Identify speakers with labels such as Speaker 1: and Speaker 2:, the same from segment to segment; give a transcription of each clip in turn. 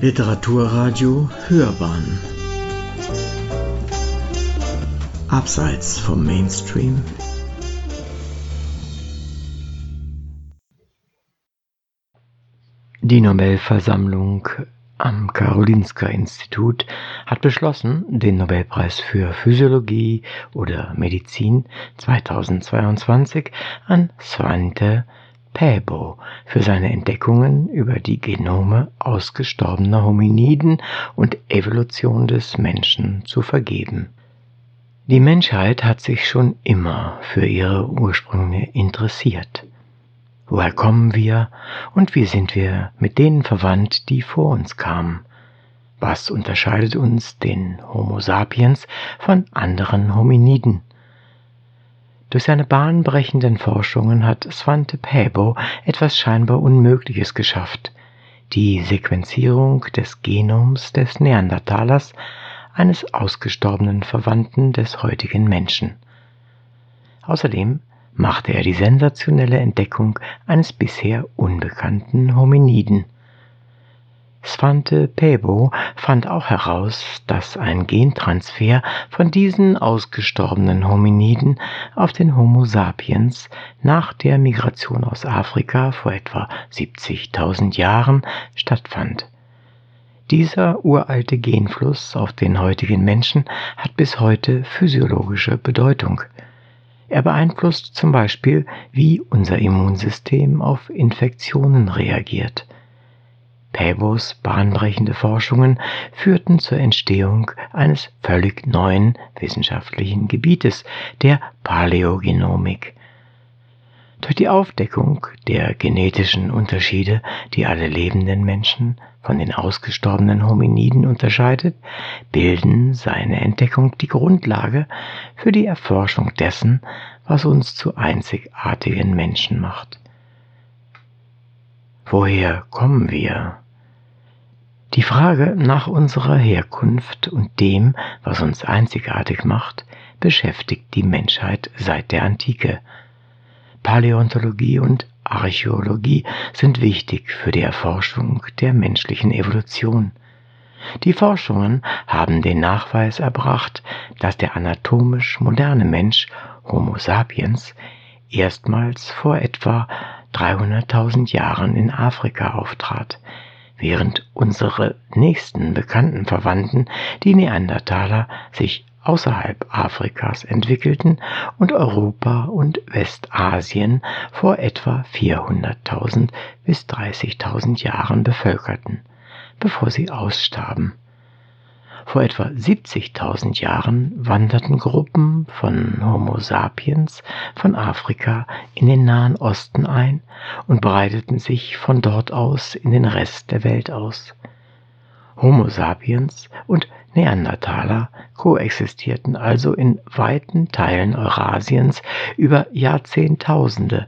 Speaker 1: Literaturradio Hörbahn. Abseits vom Mainstream. Die Nobelversammlung am Karolinska-Institut hat beschlossen, den Nobelpreis für Physiologie oder Medizin 2022 an Svante Pääbo für seine Entdeckungen über die Genome ausgestorbener Hominiden und Evolution des Menschen zu vergeben. Die Menschheit hat sich schon immer für ihre Ursprünge interessiert. Woher kommen wir und wie sind wir mit denen verwandt, die vor uns kamen? Was unterscheidet uns, den Homo sapiens, von anderen Hominiden? Durch seine bahnbrechenden Forschungen hat Svante Pääbo etwas scheinbar Unmögliches geschafft, die Sequenzierung des Genoms des Neandertalers, eines ausgestorbenen Verwandten des heutigen Menschen. Außerdem machte er die sensationelle Entdeckung eines bisher unbekannten Hominiden – Svante Pääbo fand auch heraus, dass ein Gentransfer von diesen ausgestorbenen Hominiden auf den Homo sapiens nach der Migration aus Afrika vor etwa 70.000 Jahren stattfand. Dieser uralte Genfluss auf den heutigen Menschen hat bis heute physiologische Bedeutung. Er beeinflusst zum Beispiel, wie unser Immunsystem auf Infektionen reagiert. Päbos bahnbrechende Forschungen führten zur Entstehung eines völlig neuen wissenschaftlichen Gebietes, der Paläogenomik. Durch die Aufdeckung der genetischen Unterschiede, die alle lebenden Menschen von den ausgestorbenen Hominiden unterscheidet, bilden seine Entdeckung die Grundlage für die Erforschung dessen, was uns zu einzigartigen Menschen macht. Woher kommen wir? Die Frage nach unserer Herkunft und dem, was uns einzigartig macht, beschäftigt die Menschheit seit der Antike. Paläontologie und Archäologie sind wichtig für die Erforschung der menschlichen Evolution. Die Forschungen haben den Nachweis erbracht, dass der anatomisch moderne Mensch Homo sapiens erstmals vor etwa 300.000 Jahren in Afrika auftrat, während unsere nächsten bekannten Verwandten, die Neandertaler, sich außerhalb Afrikas entwickelten und Europa und Westasien vor etwa 400.000 bis 30.000 Jahren bevölkerten, bevor sie ausstarben. Vor etwa 70.000 Jahren wanderten Gruppen von Homo sapiens von Afrika in den Nahen Osten ein und breiteten sich von dort aus in den Rest der Welt aus. Homo sapiens und Neandertaler koexistierten also in weiten Teilen Eurasiens über Jahrzehntausende.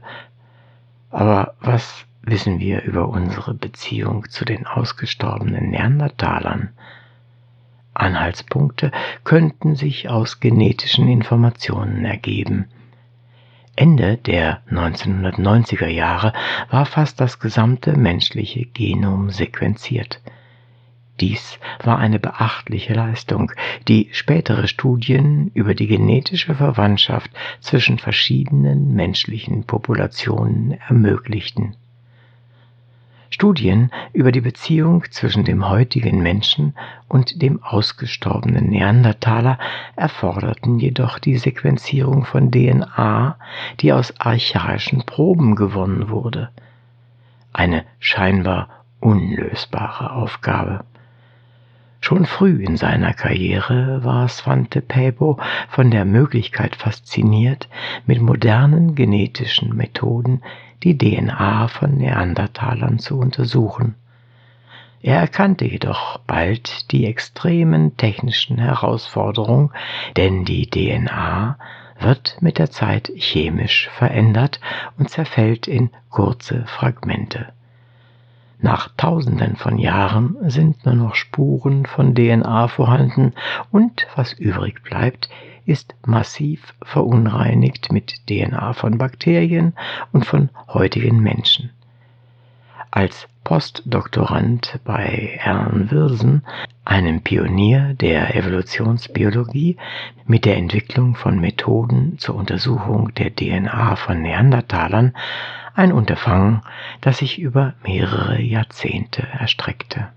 Speaker 1: Aber was wissen wir über unsere Beziehung zu den ausgestorbenen Neandertalern? Anhaltspunkte könnten sich aus genetischen Informationen ergeben. Ende der 1990er Jahre war fast das gesamte menschliche Genom sequenziert. Dies war eine beachtliche Leistung, die spätere Studien über die genetische Verwandtschaft zwischen verschiedenen menschlichen Populationen ermöglichten Studien über die Beziehung zwischen dem heutigen Menschen und dem ausgestorbenen Neandertaler erforderten jedoch die Sequenzierung von DNA, die aus archaischen Proben gewonnen wurde. Eine scheinbar unlösbare Aufgabe. Schon früh in seiner Karriere war Svante Pääbo von der Möglichkeit fasziniert, mit modernen genetischen Methoden die DNA von Neandertalern zu untersuchen. Er erkannte jedoch bald die extremen technischen Herausforderungen, denn die DNA wird mit der Zeit chemisch verändert und zerfällt in kurze Fragmente. Nach Tausenden von Jahren sind nur noch Spuren von DNA vorhanden und was übrig bleibt, ist massiv verunreinigt mit DNA von Bakterien und von heutigen Menschen. als Postdoktorand bei Alan Wilson, einem Pionier der Evolutionsbiologie, mit der Entwicklung von Methoden zur Untersuchung der DNA von Neandertalern, ein Unterfangen, das sich über mehrere Jahrzehnte erstreckte.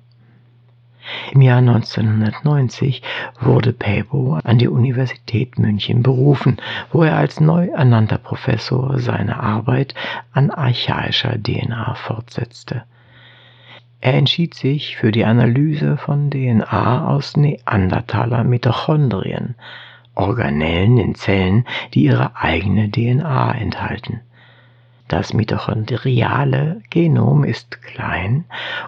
Speaker 1: Im Jahr 1990 wurde Päbo an die Universität München berufen, wo er als neu ernannter Professor seine Arbeit an archaischer DNA fortsetzte. Er entschied sich für die Analyse von DNA aus Neandertaler Mitochondrien, Organellen in Zellen, die ihre eigene DNA enthalten. Das mitochondriale Genom ist klein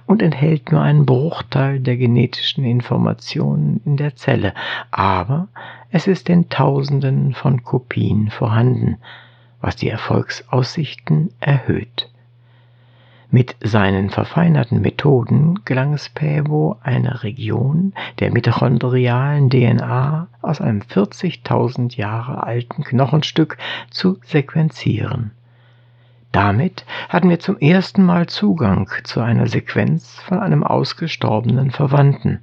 Speaker 1: und enthält nur einen Bruchteil der genetischen Informationen in der Zelle, aber es ist in Tausenden von Kopien vorhanden, was die Erfolgsaussichten erhöht. Mit seinen verfeinerten Methoden gelang es Päbo, eine Region der mitochondrialen DNA aus einem 40.000 Jahre alten Knochenstück zu sequenzieren. Damit hatten wir zum ersten Mal Zugang zu einer Sequenz von einem ausgestorbenen Verwandten.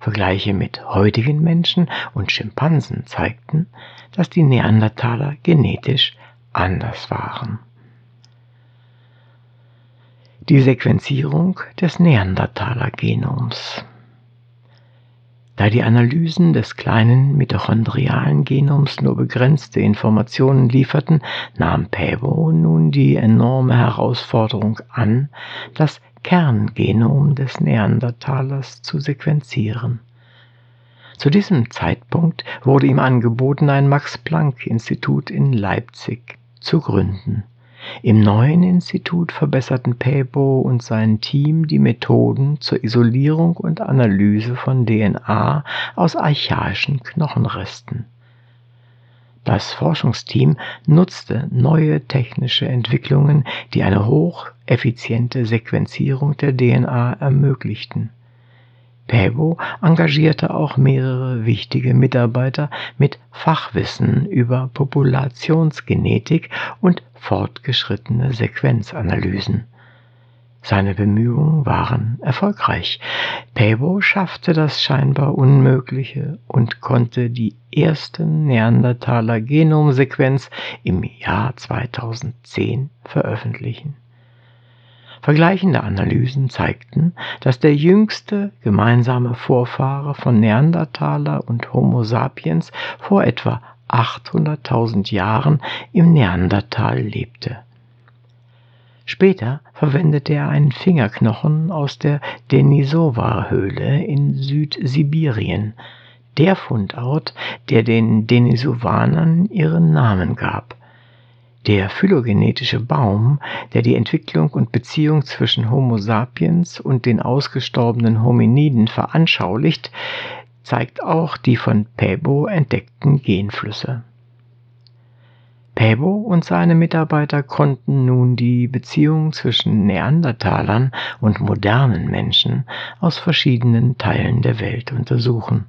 Speaker 1: Vergleiche mit heutigen Menschen und Schimpansen zeigten, dass die Neandertaler genetisch anders waren. Die Sequenzierung des Neandertaler-Genoms da die Analysen des kleinen mitochondrialen Genoms nur begrenzte Informationen lieferten, nahm Päbo nun die enorme Herausforderung an, das Kerngenom des Neandertalers zu sequenzieren. Zu diesem Zeitpunkt wurde ihm angeboten, ein Max-Planck-Institut in Leipzig zu gründen. Im neuen Institut verbesserten Päbo und sein Team die Methoden zur Isolierung und Analyse von DNA aus archaischen Knochenresten. Das Forschungsteam nutzte neue technische Entwicklungen, die eine hocheffiziente Sequenzierung der DNA ermöglichten Päbo engagierte auch mehrere wichtige Mitarbeiter mit Fachwissen über Populationsgenetik und fortgeschrittene Sequenzanalysen. Seine Bemühungen waren erfolgreich. Päbo schaffte das scheinbar Unmögliche und konnte die erste Neandertaler Genomsequenz im Jahr 2010 veröffentlichen. Vergleichende Analysen zeigten, dass der jüngste gemeinsame Vorfahre von Neandertaler und Homo sapiens vor etwa 800.000 Jahren im Neandertal lebte. Später verwendete er einen Fingerknochen aus der Denisova-Höhle in Südsibirien, der Fundort, der den Denisovanern ihren Namen gab. Der phylogenetische Baum, der die Entwicklung und Beziehung zwischen Homo sapiens und den ausgestorbenen Hominiden veranschaulicht, zeigt auch die von Päbo entdeckten Genflüsse. Päbo und seine Mitarbeiter konnten nun die Beziehung zwischen Neandertalern und modernen Menschen aus verschiedenen Teilen der Welt untersuchen.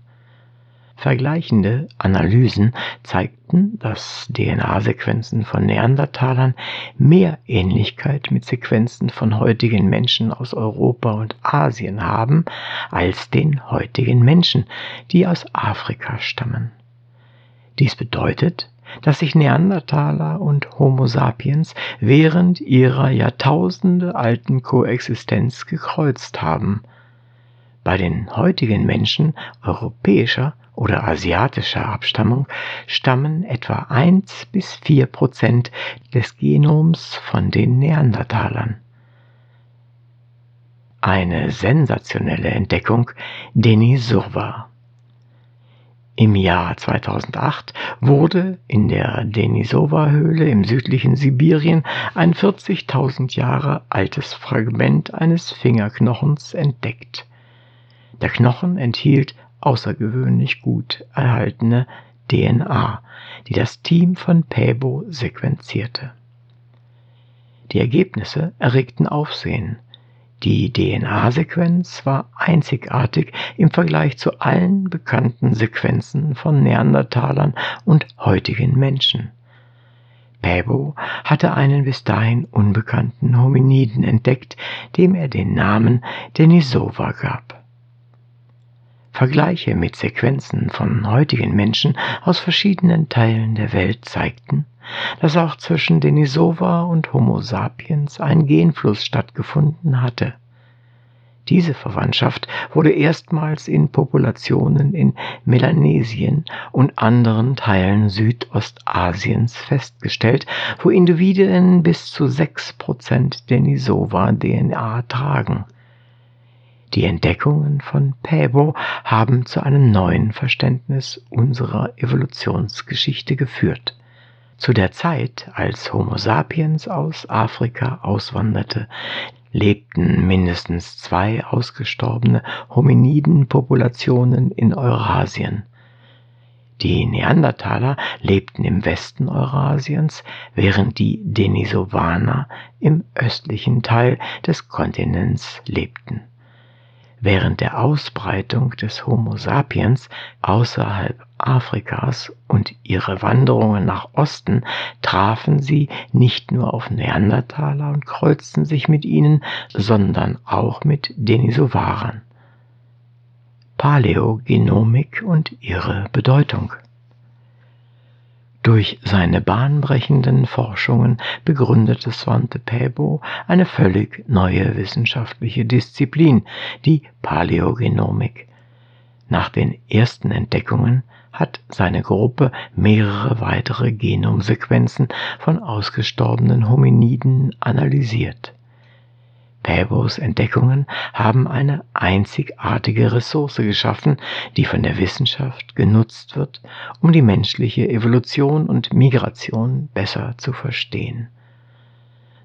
Speaker 1: Vergleichende Analysen zeigten, dass DNA-Sequenzen von Neandertalern mehr Ähnlichkeit mit Sequenzen von heutigen Menschen aus Europa und Asien haben als den heutigen Menschen, die aus Afrika stammen. Dies bedeutet, dass sich Neandertaler und Homo sapiens während ihrer Jahrtausende alten Koexistenz gekreuzt haben. Bei den heutigen Menschen europäischer oder asiatischer Abstammung stammen etwa 1 bis 4 Prozent des Genoms von den Neandertalern. Eine sensationelle Entdeckung Denisova. Im Jahr 2008 wurde in der Denisova-Höhle im südlichen Sibirien ein 40.000 Jahre altes Fragment eines Fingerknochens entdeckt. Der Knochen enthielt außergewöhnlich gut erhaltene DNA, die das Team von Päbo sequenzierte. Die Ergebnisse erregten Aufsehen. Die DNA-Sequenz war einzigartig im Vergleich zu allen bekannten Sequenzen von Neandertalern und heutigen Menschen. Päbo hatte einen bis dahin unbekannten Hominiden entdeckt, dem er den Namen Denisova gab. Vergleiche mit Sequenzen von heutigen Menschen aus verschiedenen Teilen der Welt zeigten, dass auch zwischen Denisova und Homo sapiens ein Genfluss stattgefunden hatte. Diese Verwandtschaft wurde erstmals in Populationen in Melanesien und anderen Teilen Südostasiens festgestellt, wo Individuen bis zu 6% Denisova-DNA tragen. Die Entdeckungen von Päbo haben zu einem neuen Verständnis unserer Evolutionsgeschichte geführt. Zu der Zeit, als Homo sapiens aus Afrika auswanderte, lebten mindestens zwei ausgestorbene Hominidenpopulationen in Eurasien. Die Neandertaler lebten im Westen Eurasiens, während die Denisovaner im östlichen Teil des Kontinents lebten. Während der Ausbreitung des Homo sapiens außerhalb Afrikas und ihre Wanderungen nach Osten trafen sie nicht nur auf Neandertaler und kreuzten sich mit ihnen, sondern auch mit Denisovanern. Paläogenomik und ihre Bedeutung durch seine bahnbrechenden Forschungen begründete Svante Pääbo eine völlig neue wissenschaftliche Disziplin, die Paläogenomik. Nach den ersten Entdeckungen hat seine Gruppe mehrere weitere Genomsequenzen von ausgestorbenen Hominiden analysiert Päbos Entdeckungen haben eine einzigartige Ressource geschaffen, die von der Wissenschaft genutzt wird, um die menschliche Evolution und Migration besser zu verstehen.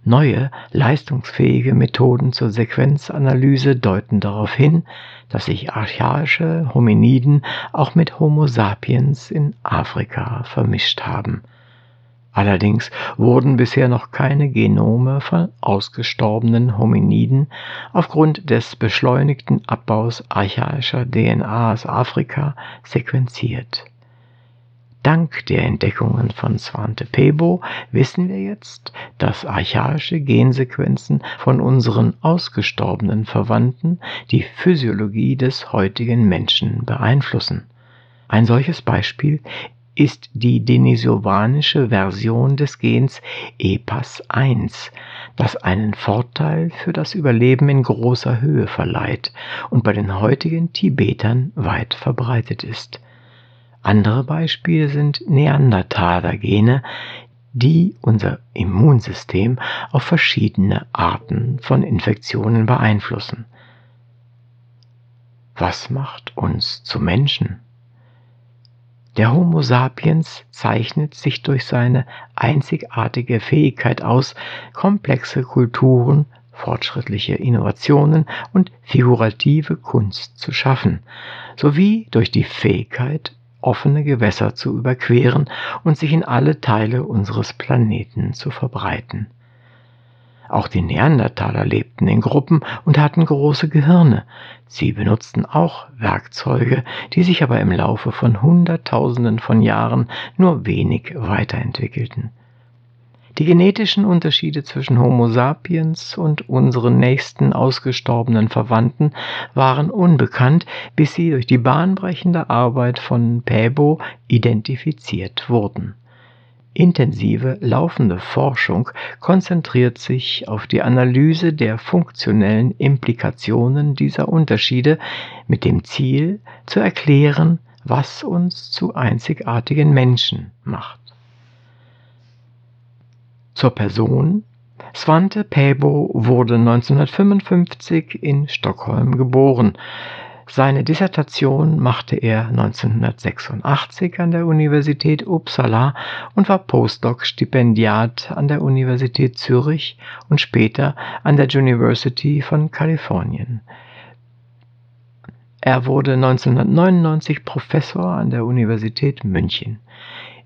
Speaker 1: Neue, leistungsfähige Methoden zur Sequenzanalyse deuten darauf hin, dass sich archaische Hominiden auch mit Homo sapiens in Afrika vermischt haben – Allerdings wurden bisher noch keine Genome von ausgestorbenen Hominiden aufgrund des beschleunigten Abbaus archaischer DNA aus Afrika sequenziert. Dank der Entdeckungen von Svante Pebo wissen wir jetzt, dass archaische Gensequenzen von unseren ausgestorbenen Verwandten die Physiologie des heutigen Menschen beeinflussen. Ein solches Beispiel ist die denisovanische Version des Gens EPAS1, das einen Vorteil für das Überleben in großer Höhe verleiht und bei den heutigen Tibetern weit verbreitet ist. Andere Beispiele sind Neandertaler-Gene, die unser Immunsystem auf verschiedene Arten von Infektionen beeinflussen. Was macht uns zu Menschen? Der Homo sapiens zeichnet sich durch seine einzigartige Fähigkeit aus, komplexe Kulturen, fortschrittliche Innovationen und figurative Kunst zu schaffen, sowie durch die Fähigkeit, offene Gewässer zu überqueren und sich in alle Teile unseres Planeten zu verbreiten. Auch die Neandertaler lebten in Gruppen und hatten große Gehirne. Sie benutzten auch Werkzeuge, die sich aber im Laufe von Hunderttausenden von Jahren nur wenig weiterentwickelten. Die genetischen Unterschiede zwischen Homo sapiens und unseren nächsten ausgestorbenen Verwandten waren unbekannt, bis sie durch die bahnbrechende Arbeit von Päbo identifiziert wurden. Intensive laufende Forschung konzentriert sich auf die Analyse der funktionellen Implikationen dieser Unterschiede mit dem Ziel zu erklären, was uns zu einzigartigen Menschen macht. Zur Person Svante Pääbo wurde 1955 in Stockholm geboren. Seine Dissertation machte er 1986 an der Universität Uppsala und war Postdoc-Stipendiat an der Universität Zürich und später an der University von Kalifornien. Er wurde 1999 Professor an der Universität München.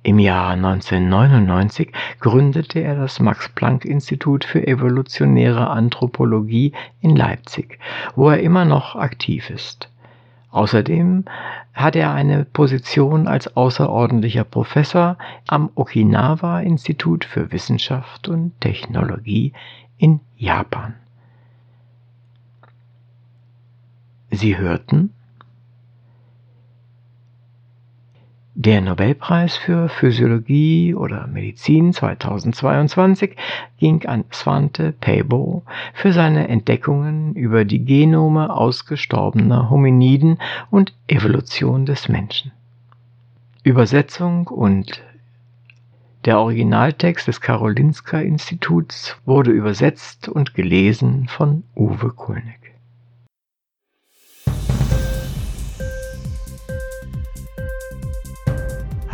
Speaker 1: Im Jahr 1999 gründete er das Max-Planck-Institut für evolutionäre Anthropologie in Leipzig, wo er immer noch aktiv ist. Außerdem hat er eine Position als außerordentlicher Professor am Okinawa Institut für Wissenschaft und Technologie in Japan. Sie hörten Der Nobelpreis für Physiologie oder Medizin 2022 ging an Svante Pääbo für seine Entdeckungen über die Genome ausgestorbener Hominiden und Evolution des Menschen. Übersetzung und der Originaltext des Karolinska Instituts wurde übersetzt und gelesen von Uwe Kulnig.